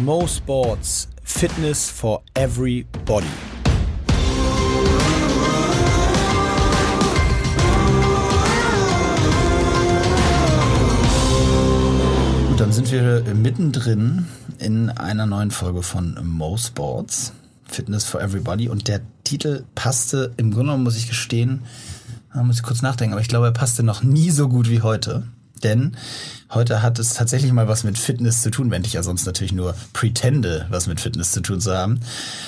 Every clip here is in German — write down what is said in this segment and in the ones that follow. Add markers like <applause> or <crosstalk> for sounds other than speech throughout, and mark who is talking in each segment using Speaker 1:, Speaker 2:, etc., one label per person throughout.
Speaker 1: Mo Sports Fitness for Everybody. Gut, dann sind wir mittendrin in einer neuen Folge von Mo Sports Fitness for Everybody und der Titel passte im Grunde genommen, muss ich gestehen, da muss ich kurz nachdenken, aber ich glaube, er passte noch nie so gut wie heute. Denn heute hat es tatsächlich mal was mit Fitness zu tun, wenn ich ja sonst natürlich nur pretende, was mit Fitness zu tun zu haben.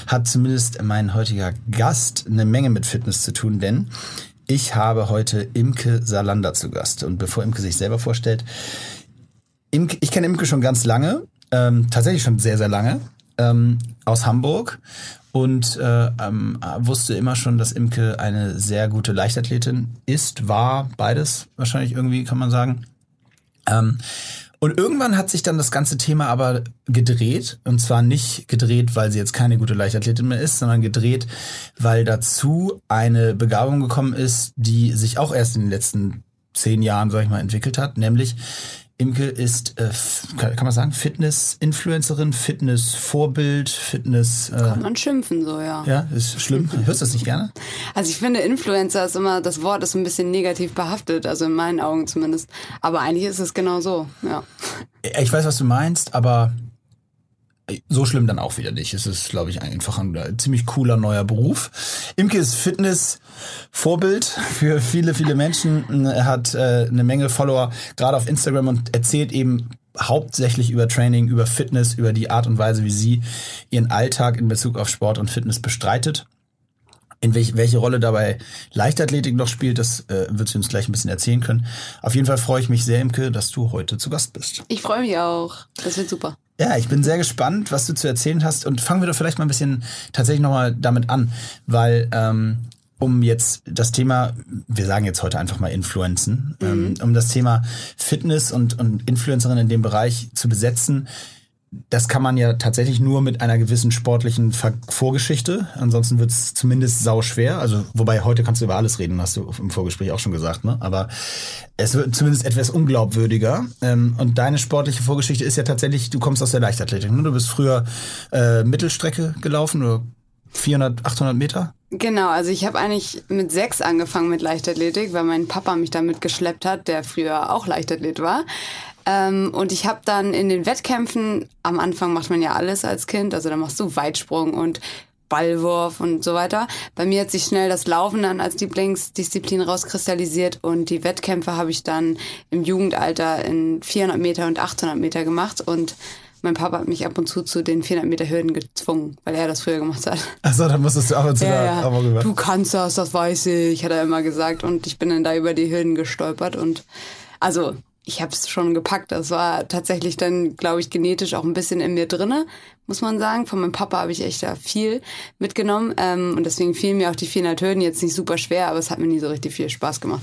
Speaker 1: Hat zumindest mein heutiger Gast eine Menge mit Fitness zu tun, denn ich habe heute Imke Salander zu Gast. Und bevor Imke sich selber vorstellt, Imke, ich kenne Imke schon ganz lange, ähm, tatsächlich schon sehr, sehr lange, ähm, aus Hamburg und äh, ähm, wusste immer schon, dass Imke eine sehr gute Leichtathletin ist, war beides wahrscheinlich irgendwie, kann man sagen. Ähm, und irgendwann hat sich dann das ganze Thema aber gedreht. Und zwar nicht gedreht, weil sie jetzt keine gute Leichtathletin mehr ist, sondern gedreht, weil dazu eine Begabung gekommen ist, die sich auch erst in den letzten zehn Jahren, sag ich mal, entwickelt hat. Nämlich Imke ist, äh, kann, man sagen, Fitness-Influencerin, Fitness-Vorbild, Fitness.
Speaker 2: Äh, kann man schimpfen so, ja.
Speaker 1: Ja, ist schlimm. <laughs> Hörst du das nicht gerne?
Speaker 2: Also ich finde, Influencer ist immer, das Wort ist ein bisschen negativ behaftet, also in meinen Augen zumindest. Aber eigentlich ist es genau so, ja.
Speaker 1: Ich weiß, was du meinst, aber so schlimm dann auch wieder nicht. Es ist, glaube ich, einfach ein, ein ziemlich cooler neuer Beruf. Imke ist Fitness-Vorbild für viele, viele Menschen. Er hat äh, eine Menge Follower, gerade auf Instagram und erzählt eben hauptsächlich über Training, über Fitness, über die Art und Weise, wie sie ihren Alltag in Bezug auf Sport und Fitness bestreitet. In welch, welche Rolle dabei Leichtathletik noch spielt, das äh, wird sie uns gleich ein bisschen erzählen können. Auf jeden Fall freue ich mich sehr, Imke, dass du heute zu Gast bist.
Speaker 2: Ich freue mich auch. Das wird super.
Speaker 1: Ja, ich bin sehr gespannt, was du zu erzählen hast. Und fangen wir doch vielleicht mal ein bisschen tatsächlich nochmal damit an, weil ähm, um jetzt das Thema, wir sagen jetzt heute einfach mal Influenzen, mhm. ähm, um das Thema Fitness und, und Influencerin in dem Bereich zu besetzen, das kann man ja tatsächlich nur mit einer gewissen sportlichen Vorgeschichte. Ansonsten wird es zumindest sau schwer. Also, wobei heute kannst du über alles reden, hast du im Vorgespräch auch schon gesagt, ne? Aber es wird zumindest etwas unglaubwürdiger. Ähm, und deine sportliche Vorgeschichte ist ja tatsächlich, du kommst aus der Leichtathletik. Ne? Du bist früher äh, Mittelstrecke gelaufen oder 400, 800 Meter?
Speaker 2: Genau, also ich habe eigentlich mit sechs angefangen mit Leichtathletik, weil mein Papa mich damit geschleppt hat, der früher auch Leichtathlet war. Ähm, und ich habe dann in den Wettkämpfen, am Anfang macht man ja alles als Kind, also da machst du Weitsprung und Ballwurf und so weiter. Bei mir hat sich schnell das Laufen dann als Lieblingsdisziplin rauskristallisiert und die Wettkämpfe habe ich dann im Jugendalter in 400 Meter und 800 Meter gemacht und mein Papa hat mich ab und zu zu den 400 Meter Hürden gezwungen, weil er das früher gemacht hat.
Speaker 1: Achso, dann musstest du ab und zu ja, da
Speaker 2: ja. Du kannst das, das weiß ich, hat er immer gesagt. Und ich bin dann da über die Hürden gestolpert und also ich habe es schon gepackt. Das war tatsächlich dann, glaube ich, genetisch auch ein bisschen in mir drinne, muss man sagen. Von meinem Papa habe ich echt da viel mitgenommen ähm, und deswegen fielen mir auch die 400 Hürden jetzt nicht super schwer, aber es hat mir nie so richtig viel Spaß gemacht.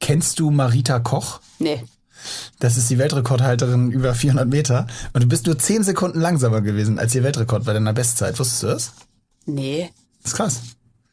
Speaker 1: Kennst du Marita Koch?
Speaker 2: Nee.
Speaker 1: Das ist die Weltrekordhalterin über 400 Meter und du bist nur 10 Sekunden langsamer gewesen als ihr Weltrekord bei deiner Bestzeit. Wusstest du das?
Speaker 2: Nee.
Speaker 1: Das ist krass.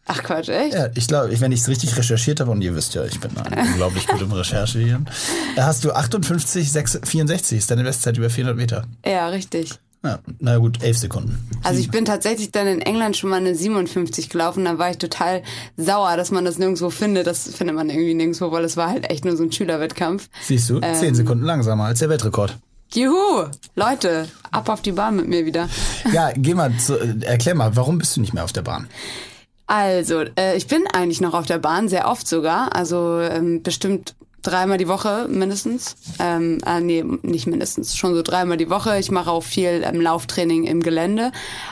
Speaker 2: Ach Quatsch, echt?
Speaker 1: Ja, ich glaube, wenn ich es richtig recherchiert habe, und ihr wisst ja, ich bin <laughs> unglaublich gut im Recherchieren, da hast du 58, 6, 64, ist deine Bestzeit über 400 Meter.
Speaker 2: Ja, richtig.
Speaker 1: Ja, na gut, 11 Sekunden.
Speaker 2: Also ich bin tatsächlich dann in England schon mal eine 57 gelaufen, da war ich total sauer, dass man das nirgendwo findet. Das findet man irgendwie nirgendwo, weil es war halt echt nur so ein Schülerwettkampf.
Speaker 1: Siehst du, ähm, 10 Sekunden langsamer als der Weltrekord.
Speaker 2: Juhu, Leute, ab auf die Bahn mit mir wieder.
Speaker 1: Ja, geh mal, zu, erklär mal, warum bist du nicht mehr auf der Bahn?
Speaker 2: Also, äh, ich bin eigentlich noch auf der Bahn, sehr oft sogar. Also ähm, bestimmt dreimal die Woche mindestens. Ähm, äh, nee, nicht mindestens, schon so dreimal die Woche. Ich mache auch viel ähm, Lauftraining im Gelände.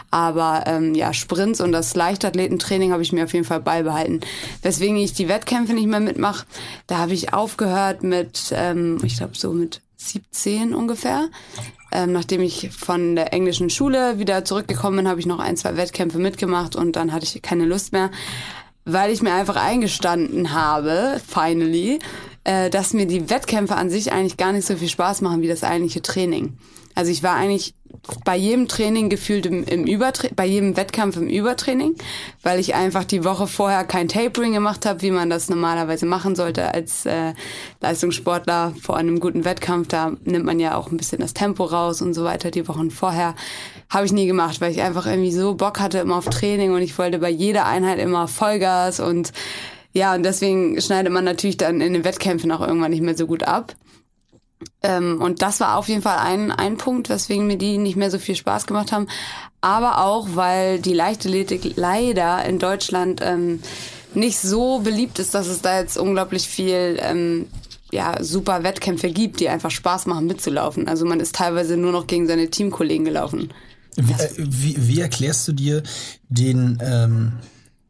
Speaker 2: Aber ähm, ja, Sprints und das Leichtathletentraining habe ich mir auf jeden Fall beibehalten. Weswegen ich die Wettkämpfe nicht mehr mitmache, da habe ich aufgehört mit, ähm, ich glaube so mit 17 ungefähr. Ähm, nachdem ich von der englischen Schule wieder zurückgekommen bin, habe ich noch ein, zwei Wettkämpfe mitgemacht und dann hatte ich keine Lust mehr, weil ich mir einfach eingestanden habe, finally, äh, dass mir die Wettkämpfe an sich eigentlich gar nicht so viel Spaß machen wie das eigentliche Training. Also ich war eigentlich bei jedem Training gefühlt im, im Übertraining, bei jedem Wettkampf im Übertraining, weil ich einfach die Woche vorher kein Tapering gemacht habe, wie man das normalerweise machen sollte als äh, Leistungssportler vor einem guten Wettkampf. Da nimmt man ja auch ein bisschen das Tempo raus und so weiter die Wochen vorher. Habe ich nie gemacht, weil ich einfach irgendwie so Bock hatte immer auf Training und ich wollte bei jeder Einheit immer Vollgas und ja, und deswegen schneidet man natürlich dann in den Wettkämpfen auch irgendwann nicht mehr so gut ab. Ähm, und das war auf jeden Fall ein, ein Punkt, weswegen mir die nicht mehr so viel Spaß gemacht haben. Aber auch, weil die Leichtathletik leider in Deutschland ähm, nicht so beliebt ist, dass es da jetzt unglaublich viel ähm, ja, super Wettkämpfe gibt, die einfach Spaß machen mitzulaufen. Also man ist teilweise nur noch gegen seine Teamkollegen gelaufen.
Speaker 1: Wie, äh, wie, wie erklärst du dir den, ähm,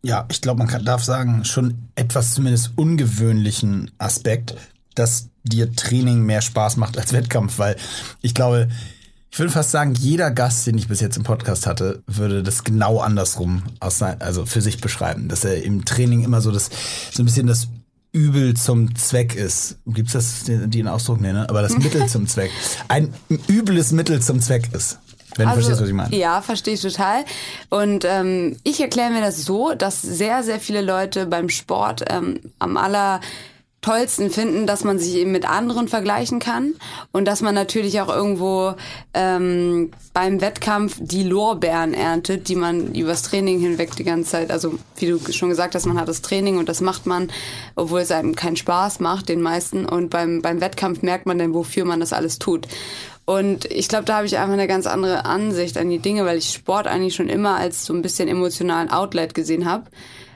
Speaker 1: ja, ich glaube, man kann, darf sagen, schon etwas zumindest ungewöhnlichen Aspekt, dass dir Training mehr Spaß macht als Wettkampf, weil ich glaube, ich würde fast sagen, jeder Gast, den ich bis jetzt im Podcast hatte, würde das genau andersrum aus sein, also für sich beschreiben, dass er im Training immer so das so ein bisschen das Übel zum Zweck ist. Gibt's das die den Ausdruck nee, ne? Aber das Mittel zum Zweck. Ein übles Mittel zum Zweck ist. Wenn
Speaker 2: also,
Speaker 1: du verstehst, was ich meine.
Speaker 2: Ja, verstehe ich total. Und ähm, ich erkläre mir das so, dass sehr, sehr viele Leute beim Sport ähm, am aller tollsten finden, dass man sich eben mit anderen vergleichen kann und dass man natürlich auch irgendwo ähm, beim Wettkampf die Lorbeeren erntet, die man übers Training hinweg die ganze Zeit, also wie du schon gesagt hast, man hat das Training und das macht man, obwohl es einem keinen Spaß macht, den meisten. Und beim, beim Wettkampf merkt man dann, wofür man das alles tut. Und ich glaube, da habe ich einfach eine ganz andere Ansicht an die Dinge, weil ich Sport eigentlich schon immer als so ein bisschen emotionalen Outlet gesehen habe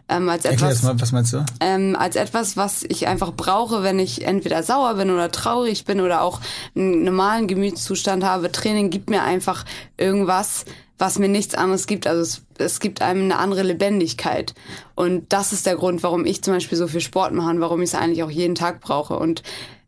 Speaker 2: ähm, als
Speaker 1: Erklär
Speaker 2: etwas,
Speaker 1: mal, was meinst du?
Speaker 2: ähm, als etwas, was ich einfach brauche, wenn ich entweder sauer bin oder traurig bin oder auch einen normalen Gemütszustand habe. Training gibt mir einfach irgendwas, was mir nichts anderes gibt. Also es, es gibt einem eine andere Lebendigkeit. Und das ist der Grund, warum ich zum Beispiel so viel Sport mache und warum ich es eigentlich auch jeden Tag brauche. Und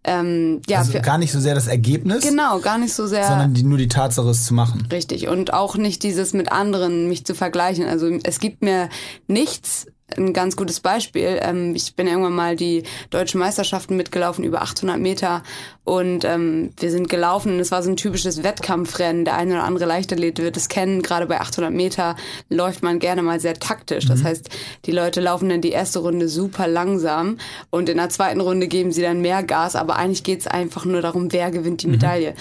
Speaker 2: ähm, ja,
Speaker 1: also gar nicht so sehr das Ergebnis,
Speaker 2: genau, gar nicht so sehr.
Speaker 1: sondern die, nur die Tatsache, es zu machen.
Speaker 2: Richtig. Und auch nicht dieses mit anderen mich zu vergleichen. Also es gibt mir nichts, ein ganz gutes Beispiel. Ähm, ich bin irgendwann mal die deutschen Meisterschaften mitgelaufen, über 800 Meter. Und ähm, wir sind gelaufen und es war so ein typisches Wettkampfrennen. Der eine oder andere Leichtathlet wird es kennen. Gerade bei 800 Meter läuft man gerne mal sehr taktisch. Das mhm. heißt, die Leute laufen dann die erste Runde super langsam und in der zweiten Runde geben sie dann mehr Gas. Aber eigentlich geht es einfach nur darum, wer gewinnt die mhm. Medaille.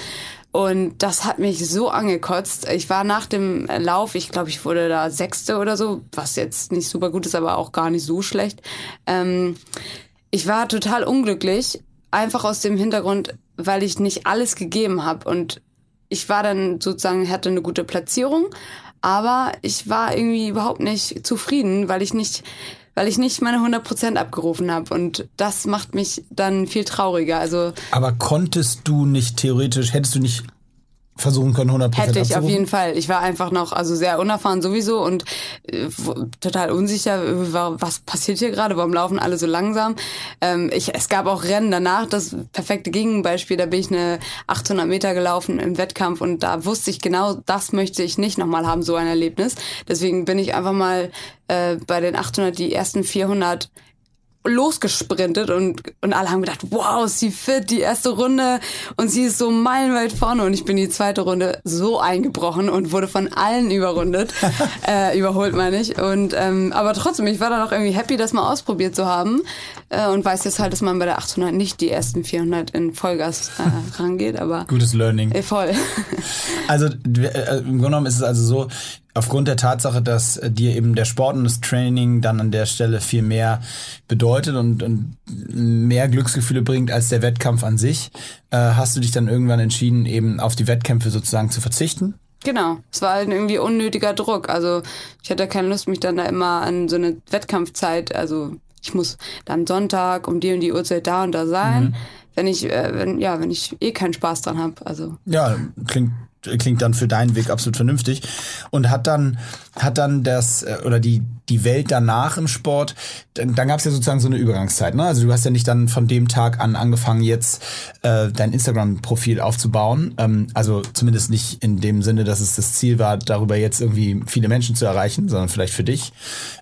Speaker 2: Und das hat mich so angekotzt. Ich war nach dem Lauf, ich glaube, ich wurde da Sechste oder so, was jetzt nicht super gut ist, aber auch gar nicht so schlecht. Ähm, ich war total unglücklich, einfach aus dem Hintergrund, weil ich nicht alles gegeben habe. Und ich war dann sozusagen, hatte eine gute Platzierung, aber ich war irgendwie überhaupt nicht zufrieden, weil ich nicht weil ich nicht meine 100% abgerufen habe. Und das macht mich dann viel trauriger. Also
Speaker 1: Aber konntest du nicht theoretisch, hättest du nicht versuchen können, 100%
Speaker 2: Hätte ich
Speaker 1: abzurufen?
Speaker 2: auf jeden Fall. Ich war einfach noch, also sehr unerfahren sowieso und äh, total unsicher, was passiert hier gerade, warum laufen alle so langsam. Ähm, ich, es gab auch Rennen danach, das perfekte Gegenbeispiel, da bin ich eine 800 Meter gelaufen im Wettkampf und da wusste ich genau, das möchte ich nicht nochmal haben, so ein Erlebnis. Deswegen bin ich einfach mal äh, bei den 800 die ersten 400 losgesprintet und, und alle haben gedacht, wow, sie fit, die erste Runde und sie ist so meilenweit vorne und ich bin die zweite Runde so eingebrochen und wurde von allen überrundet, <laughs> äh, überholt meine ich und ähm, aber trotzdem, ich war dann auch irgendwie happy, das mal ausprobiert zu haben äh, und weiß jetzt halt, dass man bei der 800 nicht die ersten 400 in Vollgas äh, rangeht, aber
Speaker 1: Gutes Learning.
Speaker 2: Äh, voll.
Speaker 1: Also äh, im Grunde genommen ist es also so, aufgrund der Tatsache, dass äh, dir eben der Sport und das Training dann an der Stelle viel mehr bedeutet und, und mehr Glücksgefühle bringt als der Wettkampf an sich, äh, hast du dich dann irgendwann entschieden, eben auf die Wettkämpfe sozusagen zu verzichten?
Speaker 2: Genau, es war halt irgendwie unnötiger Druck. Also ich hatte keine Lust, mich dann da immer an so eine Wettkampfzeit, also ich muss dann Sonntag um die und die Uhrzeit da und da sein, mhm. wenn ich, äh, wenn, ja, wenn ich eh keinen Spaß dran habe. Also
Speaker 1: ja, klingt klingt dann für deinen Weg absolut vernünftig. Und hat dann, hat dann das, äh, oder die, die Welt danach im Sport, dann, dann gab es ja sozusagen so eine Übergangszeit. Ne? Also du hast ja nicht dann von dem Tag an angefangen, jetzt äh, dein Instagram-Profil aufzubauen. Ähm, also zumindest nicht in dem Sinne, dass es das Ziel war, darüber jetzt irgendwie viele Menschen zu erreichen, sondern vielleicht für dich.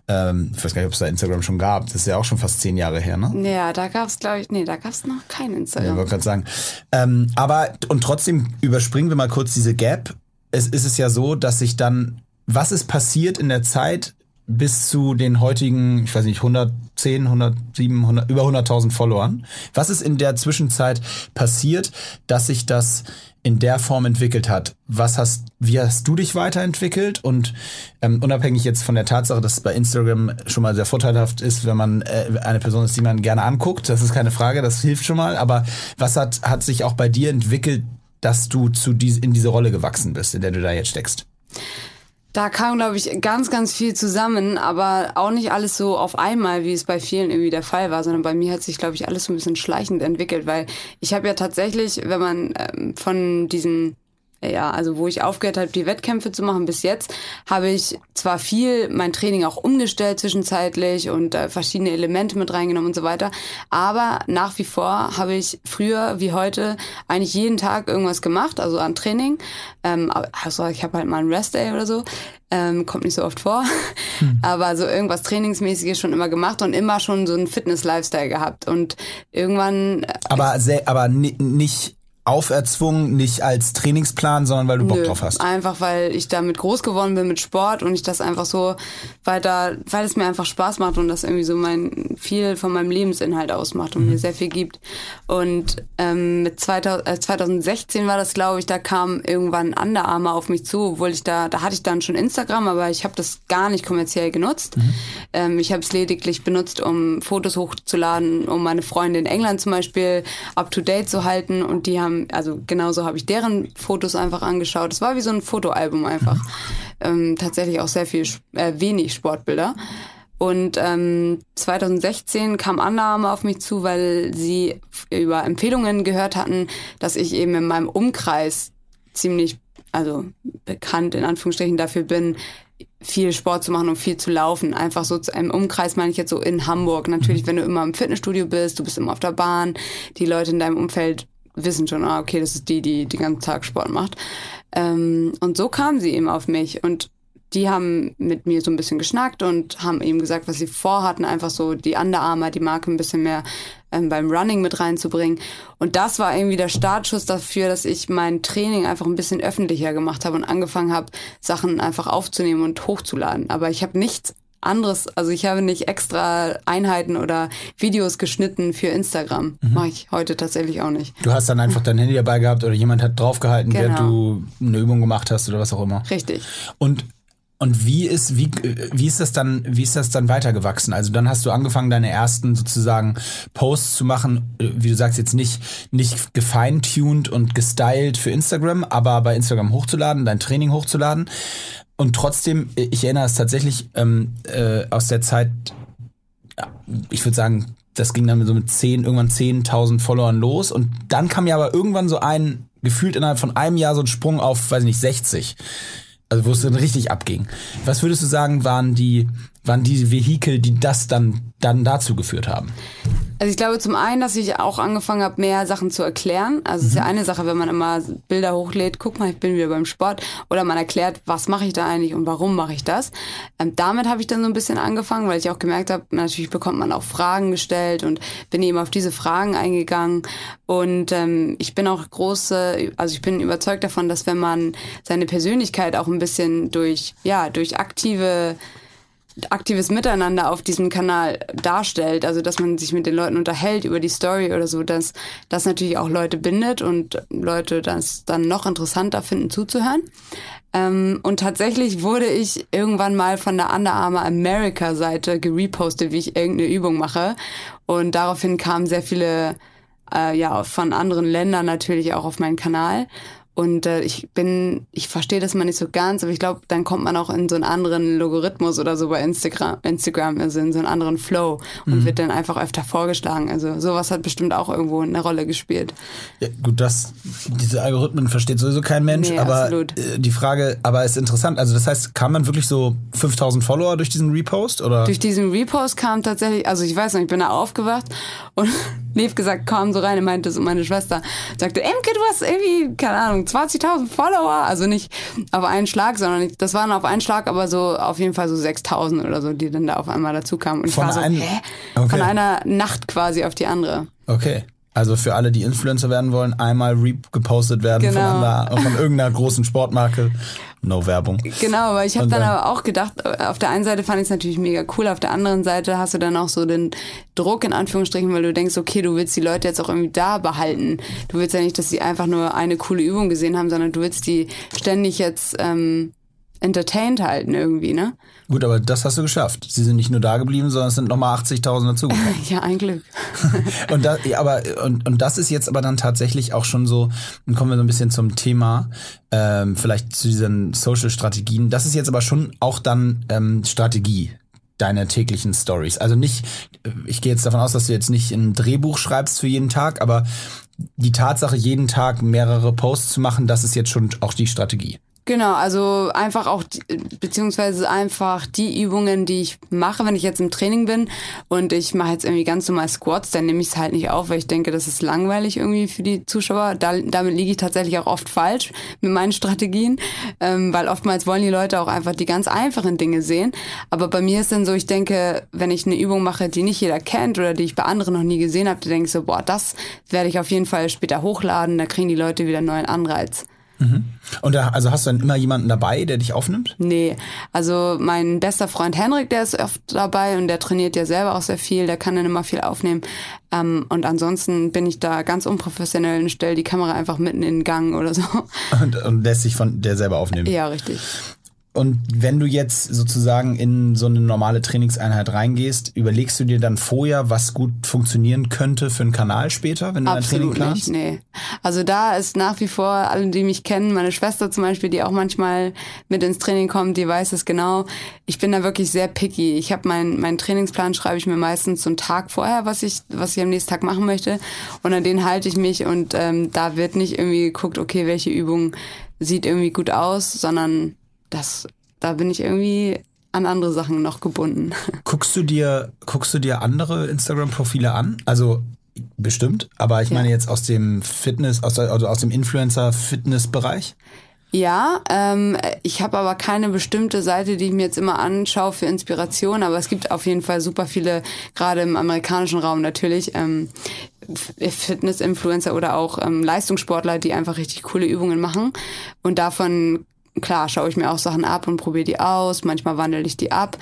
Speaker 1: Ähm, ich weiß gar nicht, ob es da Instagram schon gab. Das ist ja auch schon fast zehn Jahre her, ne?
Speaker 2: Ja, da gab es, glaube ich, nee, da gab es noch kein Instagram.
Speaker 1: Ja, wollte gerade sagen. Ähm, aber, und trotzdem überspringen wir mal kurz diese Gap. Es ist es ja so, dass sich dann, was ist passiert in der Zeit bis zu den heutigen, ich weiß nicht, 110, 107, 100, über 100.000 Followern? Was ist in der Zwischenzeit passiert, dass sich das in der Form entwickelt hat. Was hast, wie hast du dich weiterentwickelt? Und ähm, unabhängig jetzt von der Tatsache, dass es bei Instagram schon mal sehr vorteilhaft ist, wenn man äh, eine Person ist, die man gerne anguckt, das ist keine Frage, das hilft schon mal. Aber was hat, hat sich auch bei dir entwickelt, dass du zu dies, in diese Rolle gewachsen bist, in der du da jetzt steckst?
Speaker 2: Da kam, glaube ich, ganz, ganz viel zusammen, aber auch nicht alles so auf einmal, wie es bei vielen irgendwie der Fall war, sondern bei mir hat sich, glaube ich, alles so ein bisschen schleichend entwickelt, weil ich habe ja tatsächlich, wenn man ähm, von diesen ja, also wo ich aufgehört habe, die Wettkämpfe zu machen bis jetzt, habe ich zwar viel mein Training auch umgestellt zwischenzeitlich und äh, verschiedene Elemente mit reingenommen und so weiter, aber nach wie vor habe ich früher wie heute eigentlich jeden Tag irgendwas gemacht, also an Training. Ähm, also ich habe halt mal einen Rest-Day oder so, ähm, kommt nicht so oft vor, hm. <laughs> aber so irgendwas Trainingsmäßiges schon immer gemacht und immer schon so einen Fitness-Lifestyle gehabt und irgendwann...
Speaker 1: Äh, aber, sehr, aber nicht auferzwungen, nicht als Trainingsplan, sondern weil du Bock Nö, drauf hast?
Speaker 2: Einfach weil ich damit groß geworden bin mit Sport und ich das einfach so weiter, weil es mir einfach Spaß macht und das irgendwie so mein viel von meinem Lebensinhalt ausmacht und mhm. mir sehr viel gibt. Und ähm, mit 2000, äh, 2016 war das, glaube ich, da kam irgendwann Under Armour auf mich zu, obwohl ich da, da hatte ich dann schon Instagram, aber ich habe das gar nicht kommerziell genutzt. Mhm. Ähm, ich habe es lediglich benutzt, um Fotos hochzuladen, um meine Freunde in England zum Beispiel up to date zu halten und die haben haben, also genauso habe ich deren Fotos einfach angeschaut. Es war wie so ein Fotoalbum einfach. Ähm, tatsächlich auch sehr viel, äh, wenig Sportbilder. Und ähm, 2016 kam Annahme auf mich zu, weil sie über Empfehlungen gehört hatten, dass ich eben in meinem Umkreis ziemlich, also bekannt in Anführungsstrichen dafür bin, viel Sport zu machen und viel zu laufen. Einfach so im Umkreis meine ich jetzt so in Hamburg. Natürlich, mhm. wenn du immer im Fitnessstudio bist, du bist immer auf der Bahn, die Leute in deinem Umfeld wissen schon, ah, okay, das ist die, die den ganzen Tag Sport macht. Ähm, und so kam sie eben auf mich und die haben mit mir so ein bisschen geschnackt und haben eben gesagt, was sie vorhatten, einfach so die Under Armour, die Marke ein bisschen mehr ähm, beim Running mit reinzubringen. Und das war irgendwie der Startschuss dafür, dass ich mein Training einfach ein bisschen öffentlicher gemacht habe und angefangen habe, Sachen einfach aufzunehmen und hochzuladen. Aber ich habe nichts anderes, also ich habe nicht extra Einheiten oder Videos geschnitten für Instagram. Mhm. Mache ich heute tatsächlich auch nicht.
Speaker 1: Du hast dann einfach dein Handy dabei gehabt oder jemand hat draufgehalten, genau. während du eine Übung gemacht hast oder was auch immer.
Speaker 2: Richtig.
Speaker 1: Und und wie ist, wie, wie ist das dann, wie ist das dann weitergewachsen? Also dann hast du angefangen, deine ersten sozusagen Posts zu machen, wie du sagst, jetzt nicht, nicht gefeintuned und gestylt für Instagram, aber bei Instagram hochzuladen, dein Training hochzuladen. Und trotzdem, ich erinnere es tatsächlich ähm, äh, aus der Zeit, ich würde sagen, das ging dann so mit 10, irgendwann 10.000 Followern los. Und dann kam ja aber irgendwann so ein, gefühlt innerhalb von einem Jahr so ein Sprung auf, weiß ich nicht, 60. Also wo es dann richtig abging. Was würdest du sagen, waren die, waren die Vehikel, die das dann, dann dazu geführt haben?
Speaker 2: Also ich glaube zum einen, dass ich auch angefangen habe, mehr Sachen zu erklären. Also es ist ja mhm. eine Sache, wenn man immer Bilder hochlädt, guck mal, ich bin wieder beim Sport. Oder man erklärt, was mache ich da eigentlich und warum mache ich das. Ähm, damit habe ich dann so ein bisschen angefangen, weil ich auch gemerkt habe, natürlich bekommt man auch Fragen gestellt und bin eben auf diese Fragen eingegangen. Und ähm, ich bin auch große, also ich bin überzeugt davon, dass wenn man seine Persönlichkeit auch ein bisschen durch, ja, durch aktive aktives Miteinander auf diesem Kanal darstellt, also dass man sich mit den Leuten unterhält über die Story oder so, dass das natürlich auch Leute bindet und Leute das dann noch interessanter finden zuzuhören. Ähm, und tatsächlich wurde ich irgendwann mal von der Under Armour America Seite gerepostet, wie ich irgendeine Übung mache und daraufhin kamen sehr viele äh, ja von anderen Ländern natürlich auch auf meinen Kanal Und äh, ich bin, ich verstehe das mal nicht so ganz, aber ich glaube, dann kommt man auch in so einen anderen Logarithmus oder so bei Instagram, Instagram also in so einen anderen Flow und mhm. wird dann einfach öfter vorgeschlagen. Also sowas hat bestimmt auch irgendwo eine Rolle gespielt.
Speaker 1: Ja, gut, das, diese Algorithmen versteht sowieso kein Mensch, nee, aber absolut. Äh, die Frage, aber ist interessant. Also das heißt, kam man wirklich so 5000 Follower durch diesen Repost oder?
Speaker 2: Durch diesen Repost kam tatsächlich, also ich weiß noch, ich bin da aufgewacht und <laughs> Neve gesagt, kam so rein und meinte so, meine Schwester sagte, Emke, du hast irgendwie, keine Ahnung, 20.000 Follower. Also nicht auf einen Schlag, sondern das waren auf einen Schlag, aber so auf jeden Fall so 6.000 oder so, die dann da auf einmal dazu kamen. Und ich Von war so, hä? Okay. Von einer Nacht quasi auf die andere.
Speaker 1: Okay. Also für alle, die Influencer werden wollen, einmal gepostet werden genau. von, einer, von irgendeiner großen Sportmarke. No Werbung.
Speaker 2: Genau, weil ich habe dann, dann aber auch gedacht, auf der einen Seite fand ich es natürlich mega cool, auf der anderen Seite hast du dann auch so den Druck in Anführungsstrichen, weil du denkst, okay, du willst die Leute jetzt auch irgendwie da behalten. Du willst ja nicht, dass sie einfach nur eine coole Übung gesehen haben, sondern du willst die ständig jetzt ähm, entertained halten irgendwie, ne?
Speaker 1: Gut, aber das hast du geschafft. Sie sind nicht nur da geblieben, sondern es sind nochmal 80.000 <laughs> dazugekommen.
Speaker 2: ja, ein Glück. <laughs>
Speaker 1: und, da, aber, und, und das ist jetzt aber dann tatsächlich auch schon so, dann kommen wir so ein bisschen zum Thema, ähm, vielleicht zu diesen Social-Strategien. Das ist jetzt aber schon auch dann ähm, Strategie deine täglichen Stories. Also nicht, ich gehe jetzt davon aus, dass du jetzt nicht ein Drehbuch schreibst für jeden Tag, aber die Tatsache, jeden Tag mehrere Posts zu machen, das ist jetzt schon auch die Strategie.
Speaker 2: Genau, also einfach auch, beziehungsweise einfach die Übungen, die ich mache, wenn ich jetzt im Training bin und ich mache jetzt irgendwie ganz normal Squats, dann nehme ich es halt nicht auf, weil ich denke, das ist langweilig irgendwie für die Zuschauer. Da, damit liege ich tatsächlich auch oft falsch mit meinen <laughs> Strategien, ähm, weil oftmals wollen die Leute auch einfach die ganz einfachen Dinge sehen. Aber bei mir ist dann so, ich denke, wenn ich eine Übung mache, die nicht jeder kennt oder die ich bei anderen noch nie gesehen habe, dann denke ich so, boah, das werde ich auf jeden Fall später hochladen, da kriegen die Leute wieder einen neuen Anreiz.
Speaker 1: Mhm. Und da, also hast du dann immer jemanden dabei, der dich aufnimmt?
Speaker 2: Nee, also mein bester Freund Henrik, der ist oft dabei und der trainiert ja selber auch sehr viel, der kann dann immer viel aufnehmen. Ähm, und ansonsten bin ich da ganz unprofessionell und stelle die Kamera einfach mitten in den Gang oder so.
Speaker 1: Und, und lässt sich von der selber aufnehmen?
Speaker 2: Ja, richtig.
Speaker 1: Und wenn du jetzt sozusagen in so eine normale Trainingseinheit reingehst, überlegst du dir dann vorher, was gut funktionieren könnte für einen Kanal später, wenn du
Speaker 2: Absolut
Speaker 1: dein Training planst?
Speaker 2: Nicht, nee. Also da ist nach wie vor, alle, die mich kennen, meine Schwester zum Beispiel, die auch manchmal mit ins Training kommt, die weiß es genau. Ich bin da wirklich sehr picky. Ich habe meinen mein Trainingsplan schreibe ich mir meistens so einen Tag vorher, was ich, was ich am nächsten Tag machen möchte. Und an den halte ich mich und ähm, da wird nicht irgendwie geguckt, okay, welche Übung sieht irgendwie gut aus, sondern das, da bin ich irgendwie an andere Sachen noch gebunden. <laughs>
Speaker 1: Guckst du dir, guckst du dir andere Instagram-Profile an? Also bestimmt, aber ich meine jetzt aus dem Fitness, aus, also aus dem Influencer-Fitness-Bereich?
Speaker 2: Ja, ähm, ich habe aber keine bestimmte Seite, die ich mir jetzt immer anschaue für Inspiration, aber es gibt auf jeden Fall super viele, gerade im amerikanischen Raum natürlich, ähm, Fitness-Influencer oder auch ähm, Leistungssportler, die einfach richtig coole Übungen machen. Und davon klar schaue ich mir auch Sachen ab und probiere die aus. Manchmal wandle ich die ab.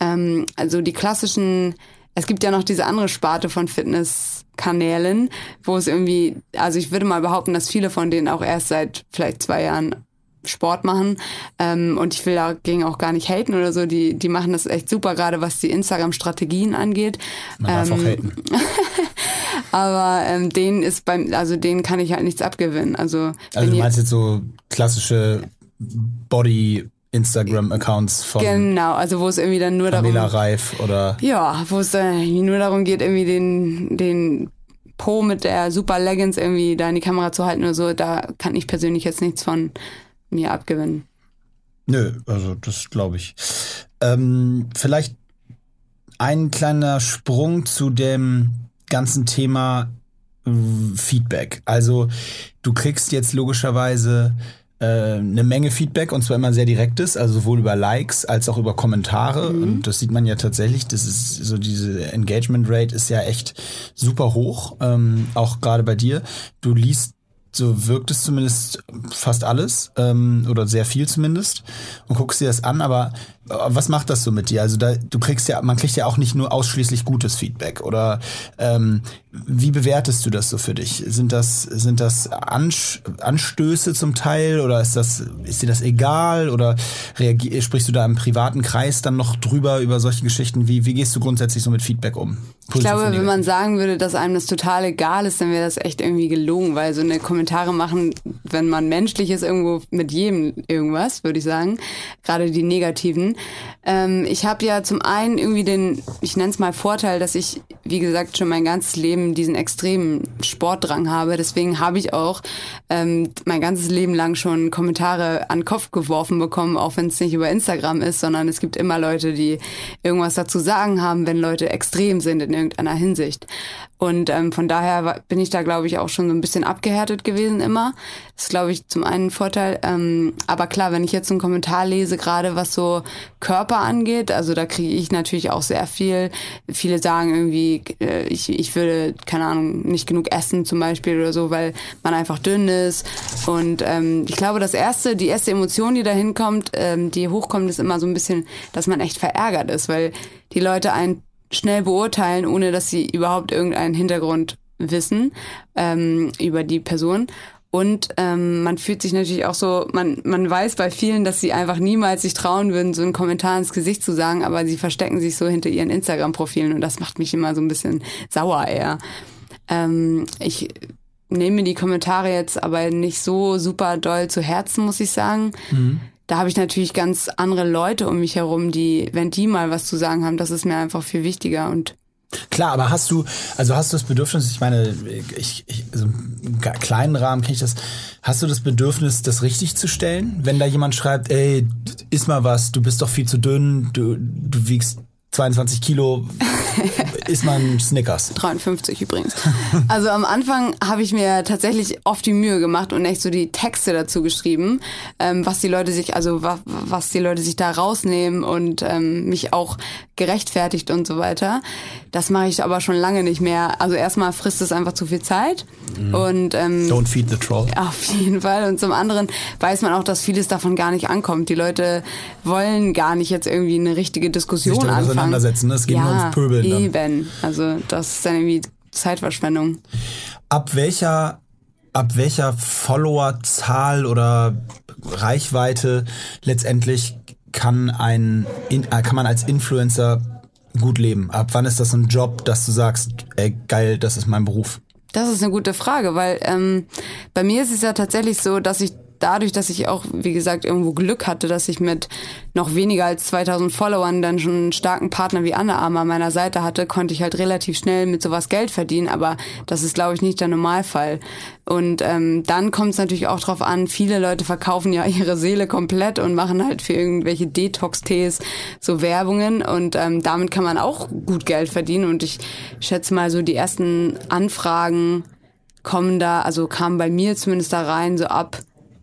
Speaker 2: Ähm, also die klassischen, es gibt ja noch diese andere Sparte von Fitnesskanälen, wo es irgendwie, also ich würde mal behaupten, dass viele von denen auch erst seit vielleicht zwei Jahren Sport machen. Ähm, und ich will dagegen auch gar nicht haten oder so. Die, die machen das echt super, gerade was die Instagram-Strategien angeht.
Speaker 1: Man darf ähm, auch haten. <laughs>
Speaker 2: aber ähm, denen ist beim, also denen kann ich halt nichts abgewinnen. Also,
Speaker 1: also du meinst jetzt so klassische Body Instagram-Accounts von
Speaker 2: Genau, also wo es irgendwie dann nur
Speaker 1: Pamela
Speaker 2: darum
Speaker 1: Reif oder
Speaker 2: Ja, wo es dann nur darum geht, irgendwie den, den Po mit der Super Leggings irgendwie da in die Kamera zu halten oder so, da kann ich persönlich jetzt nichts von mir abgewinnen.
Speaker 1: Nö, also das glaube ich. Ähm, vielleicht ein kleiner Sprung zu dem ganzen Thema äh, Feedback. Also du kriegst jetzt logischerweise äh, eine Menge Feedback und zwar immer sehr direktes, also sowohl über Likes als auch über Kommentare. Mhm. Und das sieht man ja tatsächlich. Das ist so diese Engagement Rate ist ja echt super hoch, ähm, auch gerade bei dir. Du liest so wirkt es zumindest fast alles ähm, oder sehr viel zumindest und guckst dir das an, aber äh, was macht das so mit dir? Also da, du kriegst ja, man kriegt ja auch nicht nur ausschließlich gutes Feedback oder ähm, wie bewertest du das so für dich? Sind das, sind das Anstöße zum Teil oder ist das, ist dir das egal oder sprichst du da im privaten Kreis dann noch drüber über solche Geschichten? Wie, wie gehst du grundsätzlich so mit Feedback um?
Speaker 2: ich glaube, wenn man sagen würde, dass einem das total egal ist, dann wäre das echt irgendwie gelogen, weil so eine Kommentare machen, wenn man menschlich ist, irgendwo mit jedem irgendwas, würde ich sagen. Gerade die negativen. Ähm, ich habe ja zum einen irgendwie den, ich nenne es mal Vorteil, dass ich, wie gesagt, schon mein ganzes Leben diesen extremen Sportdrang habe. Deswegen habe ich auch ähm, mein ganzes Leben lang schon Kommentare an den Kopf geworfen bekommen, auch wenn es nicht über Instagram ist, sondern es gibt immer Leute, die irgendwas dazu sagen haben, wenn Leute extrem sind in irgendeiner Hinsicht. Und ähm, von daher bin ich da, glaube ich, auch schon so ein bisschen abgehärtet gewesen immer. Das ist, glaube ich, zum einen ein Vorteil. Ähm, aber klar, wenn ich jetzt einen Kommentar lese, gerade was so Körper angeht, also da kriege ich natürlich auch sehr viel. Viele sagen irgendwie, äh, ich, ich würde, keine Ahnung, nicht genug essen zum Beispiel oder so, weil man einfach dünn ist. Und ähm, ich glaube, das erste, die erste Emotion, die da hinkommt, ähm, die hochkommt, ist immer so ein bisschen, dass man echt verärgert ist, weil die Leute einen schnell beurteilen, ohne dass sie überhaupt irgendeinen Hintergrund wissen ähm, über die Person. Und ähm, man fühlt sich natürlich auch so, man, man weiß bei vielen, dass sie einfach niemals sich trauen würden, so einen Kommentar ins Gesicht zu sagen, aber sie verstecken sich so hinter ihren Instagram-Profilen und das macht mich immer so ein bisschen sauer eher. Ähm, ich nehme die Kommentare jetzt aber nicht so super doll zu Herzen, muss ich sagen. Mhm da habe ich natürlich ganz andere Leute um mich herum, die, wenn die mal was zu sagen haben, das ist mir einfach viel wichtiger und
Speaker 1: Klar, aber hast du, also hast du das Bedürfnis, ich meine, ich, ich also im kleinen Rahmen kenne ich das, hast du das Bedürfnis, das richtig zu stellen? Wenn da jemand schreibt, ey, iss mal was, du bist doch viel zu dünn, du, du wiegst 22 Kilo <laughs> ist man Snickers.
Speaker 2: 53 übrigens. Also am Anfang habe ich mir tatsächlich oft die Mühe gemacht und echt so die Texte dazu geschrieben, ähm, was die Leute sich, also wa was die Leute sich da rausnehmen und ähm, mich auch gerechtfertigt und so weiter. Das mache ich aber schon lange nicht mehr. Also erstmal frisst es einfach zu viel Zeit mhm. und ähm,
Speaker 1: Don't feed the troll.
Speaker 2: Auf jeden Fall. Und zum anderen weiß man auch, dass vieles davon gar nicht ankommt. Die Leute wollen gar nicht jetzt irgendwie eine richtige Diskussion Sich anfangen.
Speaker 1: auseinandersetzen. Ne? Es geht ja, nur ums Pöbeln.
Speaker 2: Eben. Dann. Also das ist dann irgendwie Zeitverschwendung.
Speaker 1: Ab welcher ab welcher Followerzahl oder Reichweite letztendlich kann ein äh, kann man als Influencer gut leben? Ab wann ist das ein Job, dass du sagst, ey, geil, das ist mein Beruf?
Speaker 2: Das ist eine gute Frage, weil ähm, bei mir ist es ja tatsächlich so, dass ich dadurch, dass ich auch, wie gesagt, irgendwo Glück hatte, dass ich mit noch weniger als 2000 Followern dann schon einen starken Partner wie Anna Arma an meiner Seite hatte, konnte ich halt relativ schnell mit sowas Geld verdienen. Aber das ist, glaube ich, nicht der Normalfall. Und ähm, dann kommt es natürlich auch drauf an, viele Leute verkaufen ja <laughs> ihre Seele komplett und machen halt für irgendwelche Detox-Tees so Werbungen. Und ähm, damit kann man auch gut Geld verdienen. Und ich schätze mal so die ersten Anfragen kommen da, also kamen bei mir zumindest da rein, so ab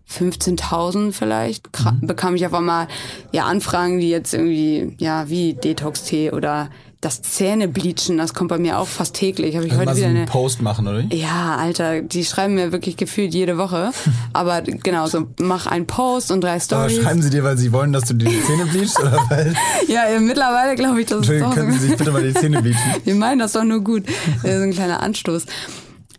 Speaker 2: 15.000 vielleicht, mhm. bekam ich auf einmal ja Anfragen, die jetzt irgendwie, ja, wie Detox-Tee oder das Zähnebleachen, das kommt bei mir auch fast täglich. Habe ich also heute wieder so
Speaker 1: einen Post machen, oder?
Speaker 2: Ja, Alter, die schreiben mir wirklich gefühlt jede Woche. <laughs> Aber genau, so mach einen Post und drei Stories.
Speaker 1: Aber schreiben sie dir, weil sie wollen, dass du die Zähne bleachst oder <laughs> weil?
Speaker 2: ja, mittlerweile glaube ich, das ist
Speaker 1: so. Können Sie sich bitte mal die Zähne bleachen? <laughs>
Speaker 2: Wir meinen das doch nur gut. Das ist ein kleiner Anstoß.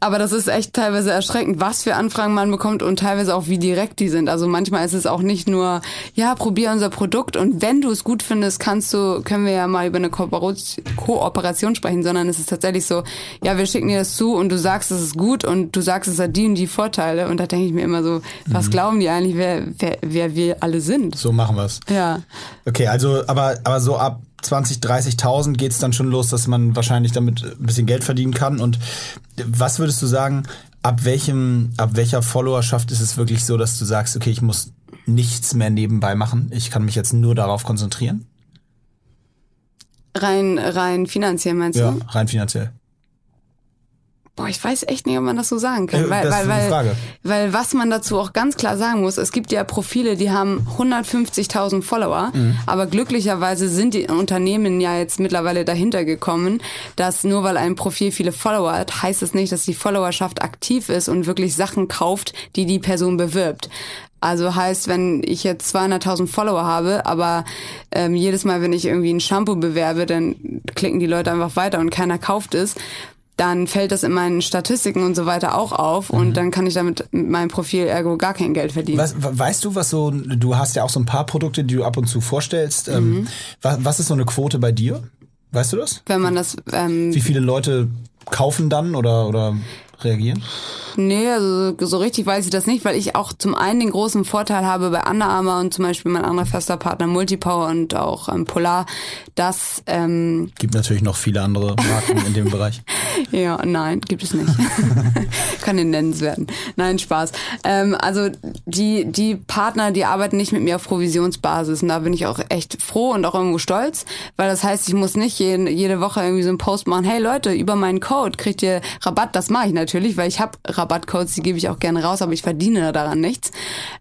Speaker 2: Aber das ist echt teilweise erschreckend, was für Anfragen man bekommt und teilweise auch wie direkt die sind. Also manchmal ist es auch nicht nur, ja, probier unser Produkt und wenn du es gut findest, kannst du, können wir ja mal über eine Kooperation sprechen, sondern es ist tatsächlich so, ja, wir schicken dir das zu und du sagst, es ist gut und du sagst, es hat die und die Vorteile. Und da denke ich mir immer so, was mhm. glauben die eigentlich, wer, wer, wer wir alle sind?
Speaker 1: So machen wir es.
Speaker 2: Ja.
Speaker 1: Okay, also, aber, aber so ab 20, 30.000 geht es dann schon los, dass man wahrscheinlich damit ein bisschen Geld verdienen kann. Und was würdest du sagen, ab welchem, ab welcher Followerschaft ist es wirklich so, dass du sagst, okay, ich muss nichts mehr nebenbei machen, ich kann mich jetzt nur darauf konzentrieren?
Speaker 2: Rein, rein finanziell meinst
Speaker 1: ja, du? Ja, rein finanziell.
Speaker 2: Boah, ich weiß echt nicht, ob man das so sagen kann. Äh, weil, weil, weil, weil was man dazu auch ganz klar sagen muss, es gibt ja Profile, die haben 150.000 Follower, mhm. aber glücklicherweise sind die Unternehmen ja jetzt mittlerweile dahinter gekommen, dass nur weil ein Profil viele Follower hat, heißt es nicht, dass die Followerschaft aktiv ist und wirklich Sachen kauft, die die Person bewirbt. Also heißt, wenn ich jetzt 200.000 Follower habe, aber ähm, jedes Mal, wenn ich irgendwie ein Shampoo bewerbe, dann klicken die Leute einfach weiter und keiner kauft es dann fällt das in meinen Statistiken und so weiter auch auf mhm. und dann kann ich damit mit meinem Profil ergo gar kein Geld verdienen.
Speaker 1: Was, weißt du, was so, du hast ja auch so ein paar Produkte, die du ab und zu vorstellst. Ähm, mhm. was, was ist so eine Quote bei dir? Weißt du das?
Speaker 2: Wenn man das. Ähm,
Speaker 1: Wie viele Leute kaufen dann oder, oder reagieren?
Speaker 2: Nee, also so richtig weiß ich das nicht, weil ich auch zum einen den großen Vorteil habe bei Under Armour und zum Beispiel mein anderer fester Partner Multipower und auch ähm, Polar, dass ähm,
Speaker 1: gibt natürlich noch viele andere Marken in dem Bereich. <laughs>
Speaker 2: Ja, nein, gibt es nicht. <laughs> Kann den nennenswerten. Nein, Spaß. Ähm, also die die Partner, die arbeiten nicht mit mir auf Provisionsbasis und da bin ich auch echt froh und auch irgendwo stolz, weil das heißt, ich muss nicht jede, jede Woche irgendwie so einen Post machen. Hey Leute, über meinen Code kriegt ihr Rabatt. Das mache ich natürlich, weil ich habe Rabatt Rabattcodes, die gebe ich auch gerne raus, aber ich verdiene daran nichts.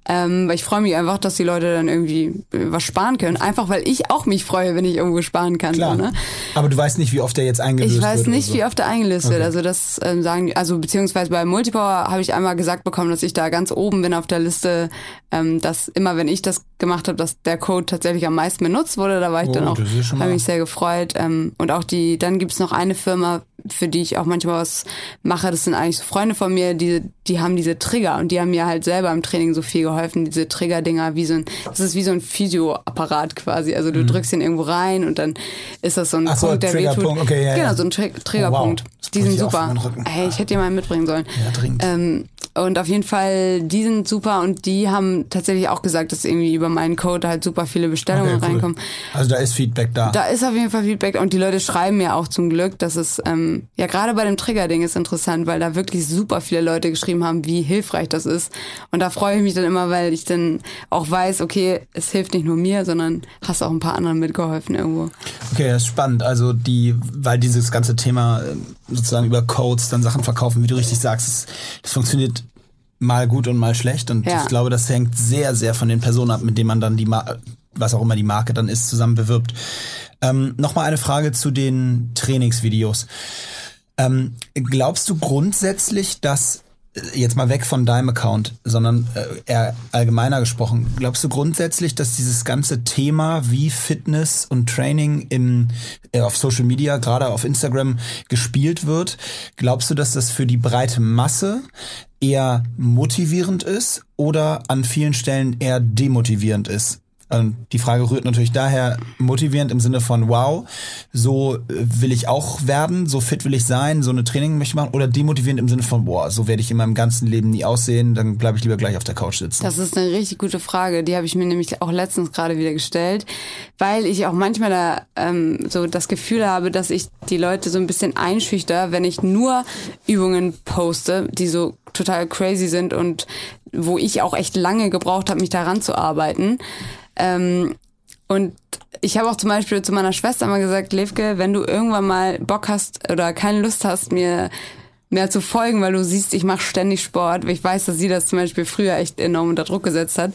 Speaker 2: Ähm, weil ich freue mich einfach, dass die Leute dann irgendwie was sparen können. Einfach weil ich auch mich freue, wenn ich irgendwo sparen kann.
Speaker 1: Klar.
Speaker 2: Ne?
Speaker 1: Aber du weißt nicht, wie oft der jetzt eingelöst
Speaker 2: wird. Ich weiß
Speaker 1: wird
Speaker 2: nicht,
Speaker 1: so.
Speaker 2: wie oft der eingelöst okay. wird. Also das ähm, sagen die, also beziehungsweise bei Multipower habe ich einmal gesagt bekommen, dass ich da ganz oben bin auf der Liste, ähm, dass immer wenn ich das gemacht habe, dass der Code tatsächlich am meisten benutzt wurde. Da war ich oh, dann auch, habe mich sehr gefreut. Ähm, und auch die, dann gibt es noch eine Firma, für die ich auch manchmal was mache. Das sind eigentlich so Freunde von mir, die, die haben diese Trigger und die haben mir halt selber im Training so viel geholfen. Diese Trigger-Dinger, wie so ein, das ist wie so ein Physioapparat quasi. Also du mhm. drückst den irgendwo rein und dann ist das so ein Ach Punkt, so, der wehtut. Okay, ja, genau, so ein Tri Triggerpunkt. Oh, wow. Die sind super. Hey, ich hätte dir mal mitbringen sollen.
Speaker 1: Ja, dringend.
Speaker 2: Ähm, und auf jeden Fall, die sind super und die haben tatsächlich auch gesagt, dass irgendwie über meinen Code halt super viele Bestellungen okay, cool. reinkommen.
Speaker 1: Also da ist Feedback da.
Speaker 2: Da ist auf jeden Fall Feedback und die Leute schreiben mir auch zum Glück, dass es, ähm, ja gerade bei dem Trigger-Ding ist interessant, weil da wirklich super viele Leute geschrieben haben, wie hilfreich das ist. Und da freue ich mich dann immer, weil ich dann auch weiß, okay, es hilft nicht nur mir, sondern hast auch ein paar anderen mitgeholfen irgendwo.
Speaker 1: Okay, das ist spannend. Also die, weil dieses ganze Thema äh, sozusagen über Codes dann Sachen verkaufen, wie du richtig sagst, das, das funktioniert mal gut und mal schlecht. Und ja. ich glaube, das hängt sehr, sehr von den Personen ab, mit denen man dann die, Mar was auch immer die Marke dann ist, zusammen bewirbt. Ähm, Nochmal eine Frage zu den Trainingsvideos. Ähm, glaubst du grundsätzlich, dass jetzt mal weg von deinem Account, sondern äh, eher allgemeiner gesprochen, glaubst du grundsätzlich, dass dieses ganze Thema wie Fitness und Training im, äh, auf Social Media, gerade auf Instagram, gespielt wird? Glaubst du, dass das für die breite Masse eher motivierend ist oder an vielen Stellen eher demotivierend ist? Und die Frage rührt natürlich daher motivierend im Sinne von, wow, so will ich auch werden, so fit will ich sein, so eine Training möchte ich machen. Oder demotivierend im Sinne von, boah, so werde ich in meinem ganzen Leben nie aussehen, dann bleibe ich lieber gleich auf der Couch sitzen.
Speaker 2: Das ist eine richtig gute Frage. Die habe ich mir nämlich auch letztens gerade wieder gestellt, weil ich auch manchmal da ähm, so das Gefühl habe, dass ich die Leute so ein bisschen einschüchter, wenn ich nur Übungen poste, die so total crazy sind und wo ich auch echt lange gebraucht habe, mich daran zu arbeiten. Ähm, und ich habe auch zum Beispiel zu meiner Schwester mal gesagt, Levke, wenn du irgendwann mal Bock hast oder keine Lust hast, mir mehr zu folgen, weil du siehst, ich mache ständig Sport, ich weiß, dass sie das zum Beispiel früher echt enorm unter Druck gesetzt hat,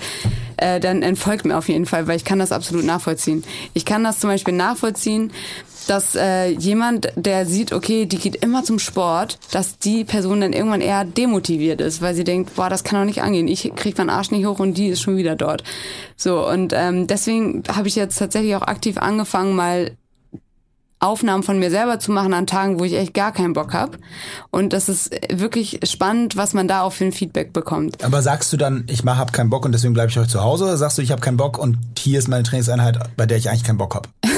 Speaker 2: äh, dann entfolgt mir auf jeden Fall, weil ich kann das absolut nachvollziehen. Ich kann das zum Beispiel nachvollziehen, dass äh, jemand, der sieht, okay, die geht immer zum Sport, dass die Person dann irgendwann eher demotiviert ist, weil sie denkt, boah, das kann doch nicht angehen. Ich krieg meinen Arsch nicht hoch und die ist schon wieder dort. So, und ähm, deswegen habe ich jetzt tatsächlich auch aktiv angefangen, mal Aufnahmen von mir selber zu machen an Tagen, wo ich echt gar keinen Bock habe. Und das ist wirklich spannend, was man da auch für ein Feedback bekommt.
Speaker 1: Aber sagst du dann, ich mach, hab keinen Bock und deswegen bleibe ich heute zu Hause? Oder sagst du, ich habe keinen Bock und hier ist meine Trainingseinheit, bei der ich eigentlich keinen Bock habe? <laughs>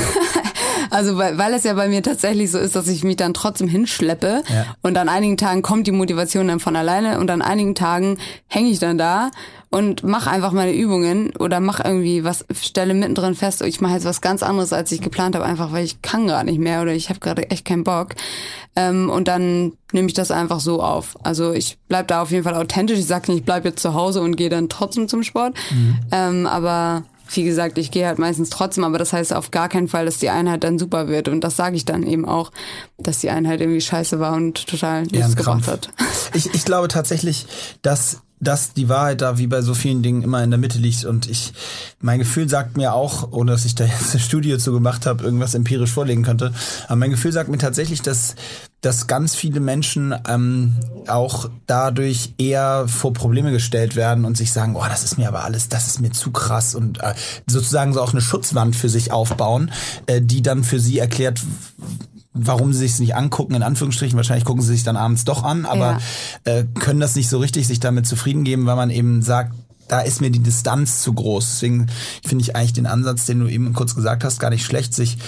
Speaker 2: Also weil, weil es ja bei mir tatsächlich so ist, dass ich mich dann trotzdem hinschleppe ja. und an einigen Tagen kommt die Motivation dann von alleine und an einigen Tagen hänge ich dann da und mach einfach meine Übungen oder mach irgendwie was, stelle mittendrin fest, ich mache jetzt was ganz anderes, als ich geplant habe, einfach weil ich kann gerade nicht mehr oder ich habe gerade echt keinen Bock. Ähm, und dann nehme ich das einfach so auf. Also ich bleib da auf jeden Fall authentisch. Ich sage nicht, ich bleib jetzt zu Hause und gehe dann trotzdem zum Sport. Mhm. Ähm, aber wie gesagt, ich gehe halt meistens trotzdem, aber das heißt auf gar keinen Fall, dass die Einheit dann super wird. Und das sage ich dann eben auch, dass die Einheit irgendwie scheiße war und total nichts gebracht hat.
Speaker 1: Ich, ich glaube tatsächlich, dass dass die Wahrheit da wie bei so vielen Dingen immer in der Mitte liegt. Und ich mein Gefühl sagt mir auch, ohne dass ich da jetzt eine Studie zu gemacht habe, irgendwas empirisch vorlegen könnte, aber mein Gefühl sagt mir tatsächlich, dass dass ganz viele Menschen ähm, auch dadurch eher vor Probleme gestellt werden und sich sagen, oh, das ist mir aber alles, das ist mir zu krass und äh, sozusagen so auch eine Schutzwand für sich aufbauen, äh, die dann für sie erklärt, warum sie sich nicht angucken, in Anführungsstrichen. Wahrscheinlich gucken sie sich dann abends doch an, aber ja. äh, können das nicht so richtig sich damit zufrieden geben, weil man eben sagt, da ist mir die Distanz zu groß. Deswegen finde ich eigentlich den Ansatz, den du eben kurz gesagt hast, gar nicht schlecht, sich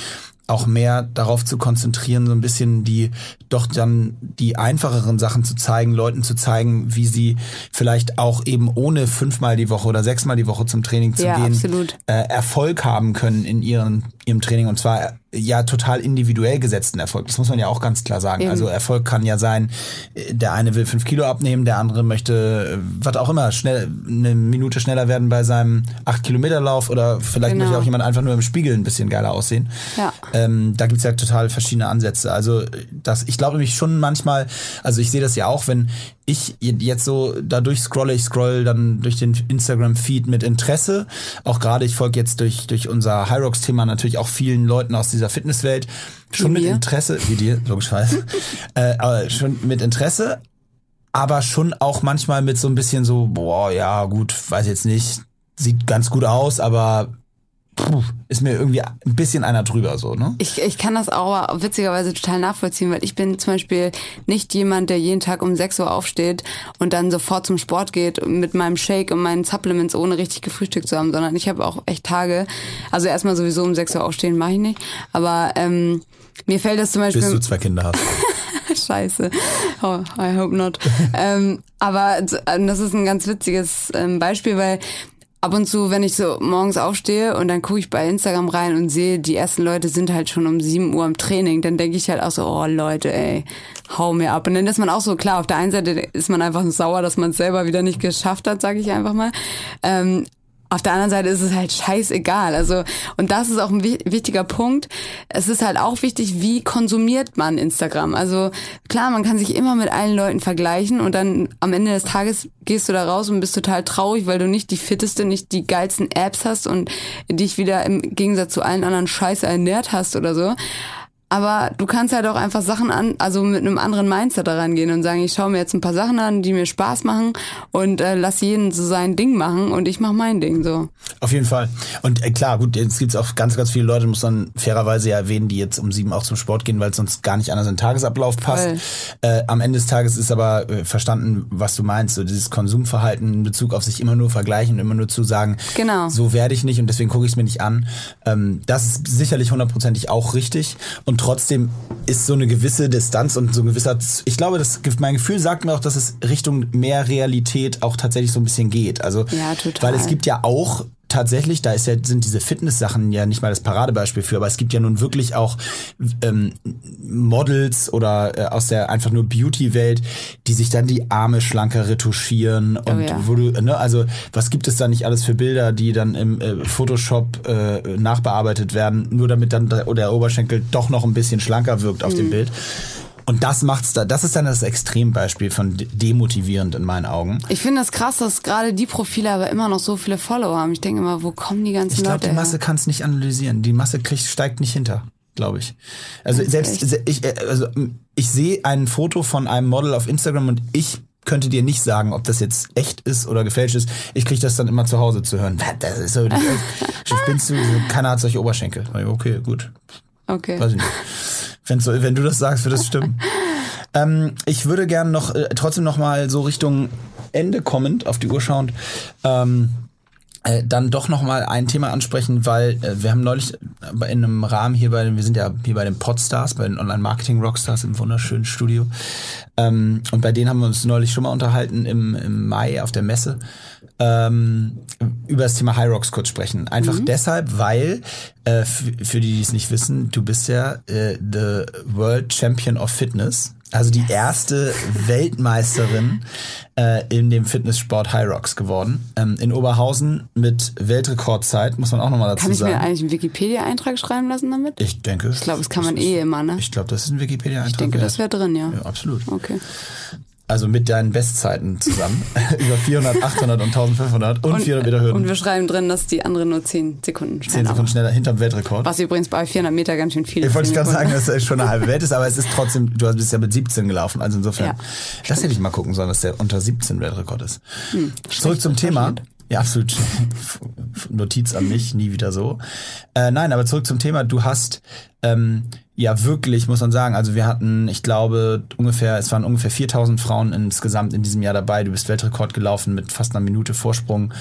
Speaker 1: auch mehr darauf zu konzentrieren, so ein bisschen die doch dann die einfacheren Sachen zu zeigen, Leuten zu zeigen, wie sie vielleicht auch eben ohne fünfmal die Woche oder sechsmal die Woche zum Training zu ja, gehen, äh, Erfolg haben können in ihren, ihrem Training und zwar ja total individuell gesetzten Erfolg. Das muss man ja auch ganz klar sagen. Eben. Also Erfolg kann ja sein, der eine will fünf Kilo abnehmen, der andere möchte, was auch immer, schnell eine Minute schneller werden bei seinem acht Kilometer Lauf oder vielleicht genau. möchte auch jemand einfach nur im Spiegel ein bisschen geiler aussehen. Ja. Ähm, da gibt's ja total verschiedene Ansätze. Also das, ich glaube nämlich schon manchmal, also ich sehe das ja auch, wenn ich jetzt so dadurch scrolle, ich scroll dann durch den Instagram-Feed mit Interesse. Auch gerade, ich folge jetzt durch, durch unser High Rocks-Thema natürlich auch vielen Leuten aus dieser Fitnesswelt. Schon mit Interesse, wie dir, logischerweise. <laughs> äh, aber schon mit Interesse, aber schon auch manchmal mit so ein bisschen so, boah, ja, gut, weiß jetzt nicht, sieht ganz gut aus, aber puh, ist mir irgendwie ein bisschen einer drüber so, ne?
Speaker 2: Ich, ich kann das auch witzigerweise total nachvollziehen, weil ich bin zum Beispiel nicht jemand, der jeden Tag um 6 Uhr aufsteht und dann sofort zum Sport geht mit meinem Shake und meinen Supplements, ohne richtig gefrühstückt zu haben, sondern ich habe auch echt Tage, also erstmal sowieso um 6 Uhr aufstehen mache ich nicht, aber ähm, mir fällt das zum Beispiel...
Speaker 1: Bis du zwei Kinder hast. <laughs>
Speaker 2: Scheiße. Oh, I hope not. <laughs> ähm, aber das ist ein ganz witziges ähm, Beispiel, weil ab und zu, wenn ich so morgens aufstehe und dann gucke ich bei Instagram rein und sehe, die ersten Leute sind halt schon um 7 Uhr im Training, dann denke ich halt auch so, oh Leute, ey, hau mir ab. Und dann ist man auch so, klar, auf der einen Seite ist man einfach sauer, dass man es selber wieder nicht geschafft hat, sage ich einfach mal. Ähm, auf der anderen Seite ist es halt scheißegal. Also, und das ist auch ein wichtiger Punkt. Es ist halt auch wichtig, wie konsumiert man Instagram. Also, klar, man kann sich immer mit allen Leuten vergleichen und dann am Ende des Tages gehst du da raus und bist total traurig, weil du nicht die fitteste, nicht die geilsten Apps hast und dich wieder im Gegensatz zu allen anderen Scheiße ernährt hast oder so. Aber du kannst halt auch einfach Sachen an, also mit einem anderen Mindset da rangehen und sagen, ich schaue mir jetzt ein paar Sachen an, die mir Spaß machen und äh, lass jeden so sein Ding machen und ich mache mein Ding so.
Speaker 1: Auf jeden Fall. Und äh, klar, gut, jetzt gibt's auch ganz, ganz viele Leute, muss man fairerweise ja erwähnen, die jetzt um sieben auch zum Sport gehen, weil es sonst gar nicht anders in den Tagesablauf passt. Äh, am Ende des Tages ist aber äh, verstanden, was du meinst, so dieses Konsumverhalten in Bezug auf sich immer nur vergleichen und immer nur zu sagen,
Speaker 2: genau.
Speaker 1: so werde ich nicht und deswegen gucke ich es mir nicht an. Ähm, das ist sicherlich hundertprozentig auch richtig. Und trotzdem ist so eine gewisse Distanz und so ein gewisser, ich glaube, das, mein Gefühl sagt mir auch, dass es Richtung mehr Realität auch tatsächlich so ein bisschen geht. Also,
Speaker 2: ja, total.
Speaker 1: weil es gibt ja auch tatsächlich, da ist ja, sind diese Fitness-Sachen ja nicht mal das Paradebeispiel für, aber es gibt ja nun wirklich auch ähm, Models oder äh, aus der einfach nur Beauty-Welt, die sich dann die Arme schlanker retuschieren und oh ja. wo du, ne, also was gibt es da nicht alles für Bilder, die dann im äh, Photoshop äh, nachbearbeitet werden, nur damit dann der, der Oberschenkel doch noch ein bisschen schlanker wirkt auf mhm. dem Bild. Und das macht's da, das ist dann das Extrembeispiel von demotivierend in meinen Augen.
Speaker 2: Ich finde das krass, dass gerade die Profile aber immer noch so viele Follower haben. Ich denke immer, wo kommen die ganzen
Speaker 1: ich glaub,
Speaker 2: Leute?
Speaker 1: Ich glaube, die Masse kann es nicht analysieren. Die Masse kriegt, steigt nicht hinter, glaube ich. Also selbst ich, äh, also ich sehe ein Foto von einem Model auf Instagram und ich könnte dir nicht sagen, ob das jetzt echt ist oder gefälscht ist. Ich kriege das dann immer zu Hause zu hören. Das ist so, <laughs> spinnst du, keiner hat solche Oberschenkel. Okay, gut.
Speaker 2: Okay.
Speaker 1: Weiß ich nicht. Wenn, so, wenn du das sagst, wird das stimmen. <laughs> ähm, ich würde gerne noch äh, trotzdem noch mal so Richtung Ende kommend auf die Uhr schauend ähm, äh, dann doch noch mal ein Thema ansprechen, weil äh, wir haben neulich in einem Rahmen hier bei den, wir sind ja hier bei den Podstars, bei den Online-Marketing-Rockstars im wunderschönen Studio ähm, und bei denen haben wir uns neulich schon mal unterhalten im, im Mai auf der Messe ähm, über das Thema High Rocks kurz sprechen. Einfach mhm. deshalb, weil, äh, für die, die es nicht wissen, du bist ja äh, the World Champion of Fitness. Also die erste Weltmeisterin äh, in dem Fitnesssport High Rocks geworden. Ähm, in Oberhausen mit Weltrekordzeit, muss man auch nochmal dazu
Speaker 2: sagen.
Speaker 1: Kann ich
Speaker 2: mir eigentlich einen Wikipedia-Eintrag schreiben lassen damit?
Speaker 1: Ich denke.
Speaker 2: Ich glaube, das kann man eh immer, ne?
Speaker 1: Ich glaube, das ist ein Wikipedia-Eintrag.
Speaker 2: Ich denke, wert. das wäre drin, ja.
Speaker 1: Ja, absolut.
Speaker 2: Okay
Speaker 1: also mit deinen Bestzeiten zusammen, <laughs> über 400, 800 und 1500 und, und 400 Meter Hürden.
Speaker 2: Und wir schreiben drin, dass die anderen nur 10 Sekunden schneller
Speaker 1: 10 Sekunden schneller hinterm Weltrekord.
Speaker 2: Was übrigens bei 400 Meter ganz schön viel
Speaker 1: ist. Ich wollte gerade sagen, dass es schon eine halbe Welt ist, aber es ist trotzdem, du bist ja mit 17 gelaufen, also insofern, ja, das hätte ich mal gucken sollen, dass der unter 17 Weltrekord ist. Hm, Zurück zum Thema. Ja, absolut. <laughs> Notiz an mich, nie wieder so. Äh, nein, aber zurück zum Thema. Du hast ähm, ja wirklich, muss man sagen, also wir hatten, ich glaube, ungefähr, es waren ungefähr 4000 Frauen insgesamt in diesem Jahr dabei. Du bist Weltrekord gelaufen mit fast einer Minute Vorsprung.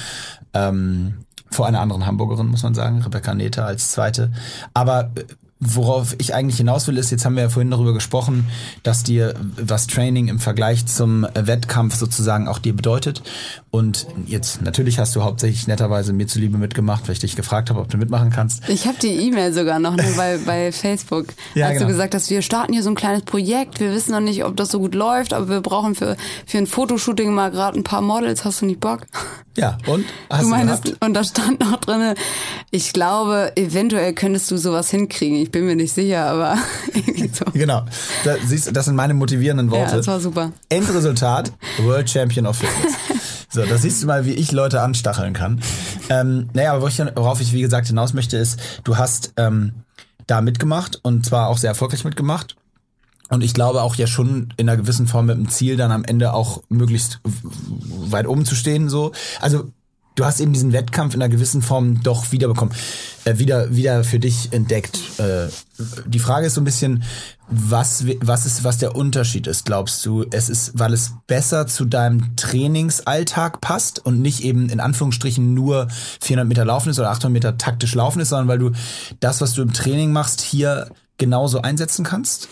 Speaker 1: Ähm, vor einer anderen Hamburgerin, muss man sagen, Rebecca Neta als zweite. Aber äh, worauf ich eigentlich hinaus will, ist, jetzt haben wir ja vorhin darüber gesprochen, dass dir was Training im Vergleich zum Wettkampf sozusagen auch dir bedeutet. Und jetzt, natürlich hast du hauptsächlich netterweise mir zuliebe mitgemacht, weil ich dich gefragt habe, ob du mitmachen kannst.
Speaker 2: Ich habe die E-Mail sogar noch ne, bei, <laughs> bei Facebook. Ja, als genau. du gesagt hast, wir starten hier so ein kleines Projekt, wir wissen noch nicht, ob das so gut läuft, aber wir brauchen für, für ein Fotoshooting mal gerade ein paar Models. Hast du nicht Bock?
Speaker 1: Ja, und?
Speaker 2: Hast du meinst, und da stand noch drin, ich glaube, eventuell könntest du sowas hinkriegen. Ich bin mir nicht sicher, aber <laughs>
Speaker 1: so. Genau. Da, siehst, das sind meine motivierenden Worte. Ja,
Speaker 2: das war super.
Speaker 1: Endresultat, World Champion of Fitness. So, da siehst du mal, wie ich Leute anstacheln kann. Ähm, naja, aber worauf ich, wie gesagt, hinaus möchte, ist, du hast ähm, da mitgemacht und zwar auch sehr erfolgreich mitgemacht. Und ich glaube auch ja schon in einer gewissen Form mit dem Ziel, dann am Ende auch möglichst weit oben zu stehen. So. Also du hast eben diesen Wettkampf in einer gewissen Form doch wiederbekommen, äh, wieder, wieder für dich entdeckt. Äh, die Frage ist so ein bisschen, was, was ist, was der Unterschied ist, glaubst du? Es ist, weil es besser zu deinem Trainingsalltag passt und nicht eben in Anführungsstrichen nur 400 Meter laufen ist oder 800 Meter taktisch laufen ist, sondern weil du das, was du im Training machst, hier genauso einsetzen kannst?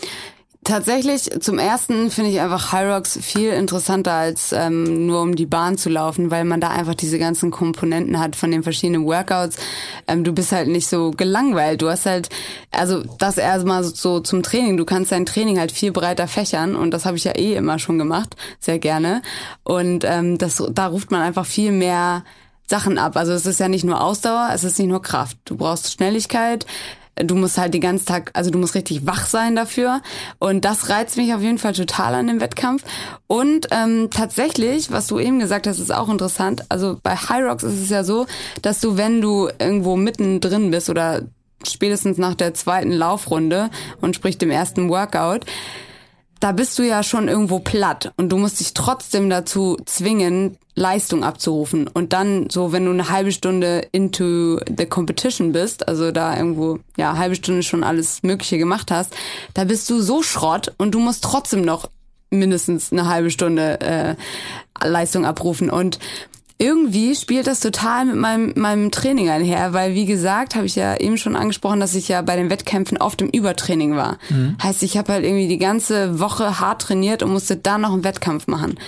Speaker 2: Tatsächlich, zum ersten finde ich einfach Hyrox viel interessanter als ähm, nur um die Bahn zu laufen, weil man da einfach diese ganzen Komponenten hat von den verschiedenen Workouts. Ähm, du bist halt nicht so gelangweilt. Du hast halt, also das erstmal so zum Training. Du kannst dein Training halt viel breiter fächern und das habe ich ja eh immer schon gemacht, sehr gerne. Und ähm, das, da ruft man einfach viel mehr Sachen ab. Also es ist ja nicht nur Ausdauer, es ist nicht nur Kraft. Du brauchst Schnelligkeit, du musst halt den ganzen Tag, also du musst richtig wach sein dafür. Und das reizt mich auf jeden Fall total an dem Wettkampf. Und ähm, tatsächlich, was du eben gesagt hast, ist auch interessant. Also bei High Rocks ist es ja so, dass du, wenn du irgendwo mittendrin bist oder spätestens nach der zweiten Laufrunde und sprich dem ersten Workout, da bist du ja schon irgendwo platt und du musst dich trotzdem dazu zwingen, Leistung abzurufen. Und dann so, wenn du eine halbe Stunde into the competition bist, also da irgendwo, ja, halbe Stunde schon alles Mögliche gemacht hast, da bist du so Schrott und du musst trotzdem noch mindestens eine halbe Stunde äh, Leistung abrufen. Und irgendwie spielt das total mit meinem, meinem Training einher, weil wie gesagt, habe ich ja eben schon angesprochen, dass ich ja bei den Wettkämpfen oft im Übertraining war. Mhm. Heißt, ich habe halt irgendwie die ganze Woche hart trainiert und musste dann noch einen Wettkampf machen.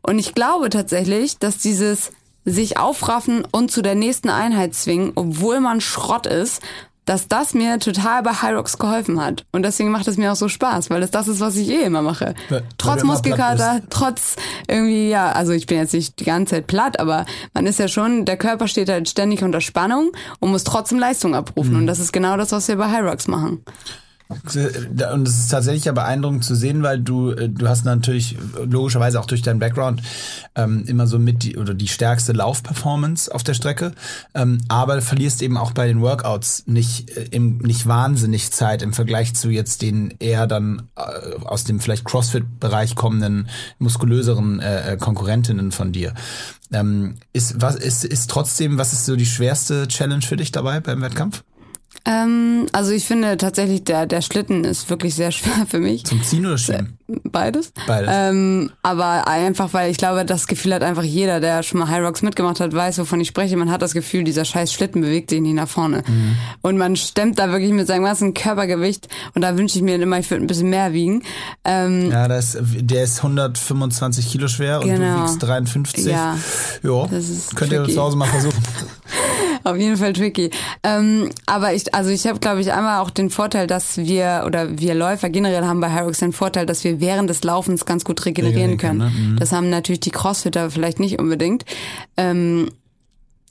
Speaker 2: Und ich glaube tatsächlich, dass dieses sich aufraffen und zu der nächsten Einheit zwingen, obwohl man Schrott ist, dass das mir total bei Hyrox geholfen hat. Und deswegen macht es mir auch so Spaß, weil es das ist, was ich eh immer mache. Ja, trotz Muskelkater, trotz irgendwie, ja, also ich bin jetzt nicht die ganze Zeit platt, aber man ist ja schon, der Körper steht halt ständig unter Spannung und muss trotzdem Leistung abrufen. Mhm. Und das ist genau das, was wir bei Hyrox machen.
Speaker 1: Und es ist tatsächlich ja beeindruckend zu sehen, weil du, äh, du hast natürlich logischerweise auch durch deinen Background ähm, immer so mit die, oder die stärkste Laufperformance auf der Strecke, ähm, aber verlierst eben auch bei den Workouts nicht, äh, im, nicht wahnsinnig Zeit im Vergleich zu jetzt den eher dann äh, aus dem vielleicht CrossFit-Bereich kommenden, muskulöseren äh, äh Konkurrentinnen von dir. Ähm, ist, was, ist, ist trotzdem, was ist so die schwerste Challenge für dich dabei beim Wettkampf?
Speaker 2: Ähm, also ich finde tatsächlich, der, der Schlitten ist wirklich sehr <laughs> schwer für mich.
Speaker 1: Zum Ziehen oder Schieben?
Speaker 2: Beides.
Speaker 1: Beides.
Speaker 2: Ähm, aber einfach, weil ich glaube, das Gefühl hat einfach jeder, der schon mal High Rocks mitgemacht hat, weiß, wovon ich spreche. Man hat das Gefühl, dieser scheiß Schlitten bewegt sich nicht nach vorne. Mhm. Und man stemmt da wirklich mit seinem ganzen Körpergewicht und da wünsche ich mir immer, ich würde ein bisschen mehr wiegen.
Speaker 1: Ähm, ja, das, der ist 125 Kilo schwer genau. und du genau. wiegst 53. Ja. Jo, könnt ihr zu Hause mal versuchen. <laughs>
Speaker 2: Auf jeden Fall tricky. Ähm, aber ich, also ich habe, glaube ich, einmal auch den Vorteil, dass wir oder wir Läufer generell haben bei Hyrox den Vorteil, dass wir während des Laufens ganz gut regenerieren können. Ne? Mhm. Das haben natürlich die Crossfitter vielleicht nicht unbedingt. Ähm,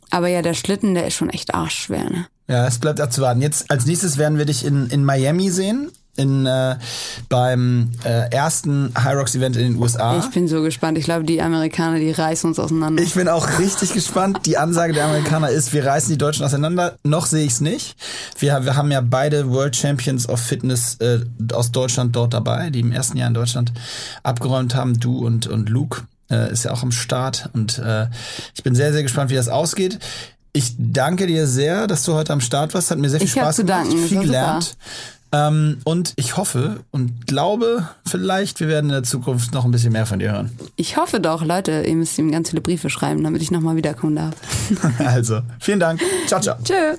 Speaker 2: aber ja, der Schlitten, der ist schon echt arschschwer. Ne?
Speaker 1: Ja, es bleibt abzuwarten. Jetzt als nächstes werden wir dich in, in Miami sehen in, äh, beim äh, ersten Hyrox Event in den USA.
Speaker 2: Ich bin so gespannt. Ich glaube, die Amerikaner, die reißen uns auseinander.
Speaker 1: Ich bin auch richtig gespannt. Die Ansage der Amerikaner ist, wir reißen die Deutschen auseinander. Noch sehe ich es nicht. Wir, wir haben ja beide World Champions of Fitness äh, aus Deutschland dort dabei, die im ersten Jahr in Deutschland abgeräumt haben. Du und, und Luke äh, ist ja auch am Start. Und äh, ich bin sehr, sehr gespannt, wie das ausgeht Ich danke dir sehr, dass du heute am Start warst. Hat mir sehr viel
Speaker 2: Ich
Speaker 1: Spaß
Speaker 2: zu
Speaker 1: gemacht.
Speaker 2: danken. Das
Speaker 1: Viel
Speaker 2: war super.
Speaker 1: Ähm, und ich hoffe und glaube, vielleicht, wir werden in der Zukunft noch ein bisschen mehr von dir hören.
Speaker 2: Ich hoffe doch, Leute, ihr müsst ihm ganz viele Briefe schreiben, damit ich nochmal wiederkommen darf. <laughs>
Speaker 1: Also, vielen Dank. Ciao, ciao.
Speaker 2: Tschö.